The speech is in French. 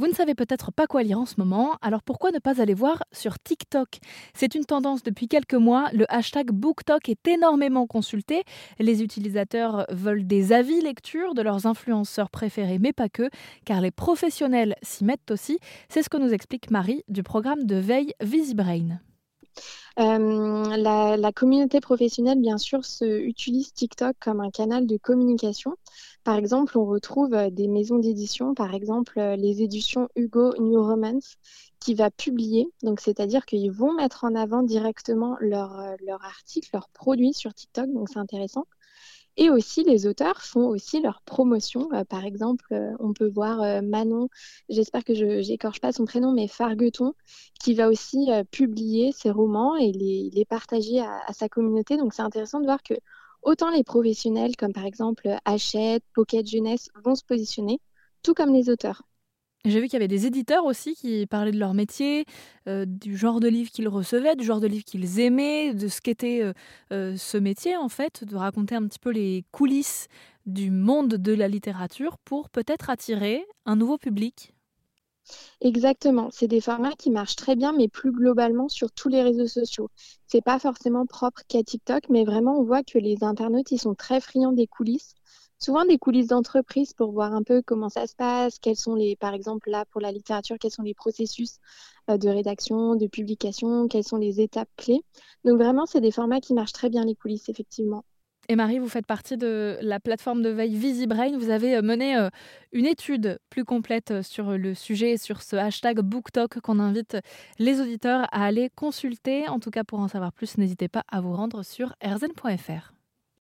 Vous ne savez peut-être pas quoi lire en ce moment, alors pourquoi ne pas aller voir sur TikTok? C'est une tendance depuis quelques mois, le hashtag BookTok est énormément consulté. Les utilisateurs veulent des avis lecture de leurs influenceurs préférés, mais pas que, car les professionnels s'y mettent aussi. C'est ce que nous explique Marie du programme de veille VisiBrain. Euh, la, communauté professionnelle, bien sûr, se, utilise TikTok comme un canal de communication. Par exemple, on retrouve euh, des maisons d'édition, par exemple euh, les éditions Hugo New Romance, qui va publier. Donc, c'est-à-dire qu'ils vont mettre en avant directement leur articles, leurs produits sur TikTok. Donc, c'est intéressant. Et aussi, les auteurs font aussi leur promotion. Euh, par exemple, euh, on peut voir euh, Manon, j'espère que je n'écorche pas son prénom, mais Fargueton, qui va aussi publier ses romans et les, partager à, à, sa communauté. Donc, c'est intéressant de voir que autant les professionnels, comme par exemple Hachette, Pocket Jeunesse, vont se positionner, tout comme les auteurs. J'ai vu qu'il y avait des éditeurs aussi qui parlaient de leur métier, euh, du genre de livre qu'ils recevaient, du genre de livre qu'ils aimaient, de ce qu'était euh, euh, ce métier en fait, de raconter un petit peu les coulisses du monde de la littérature pour peut-être attirer un nouveau public. Exactement, c'est des formats qui marchent très bien, mais plus globalement sur tous les réseaux sociaux. C'est pas forcément propre qu'à TikTok, mais vraiment on voit que les internautes ils sont très friands des coulisses souvent des coulisses d'entreprise pour voir un peu comment ça se passe, quels sont les, par exemple là pour la littérature, quels sont les processus euh, de rédaction, de publication, quelles sont les étapes clés. Donc vraiment, c'est des formats qui marchent très bien les coulisses, effectivement. Et Marie, vous faites partie de la plateforme de veille VisiBrain. Vous avez euh, mené euh, une étude plus complète sur le sujet, sur ce hashtag BookTok qu'on invite les auditeurs à aller consulter. En tout cas, pour en savoir plus, n'hésitez pas à vous rendre sur rzn.fr.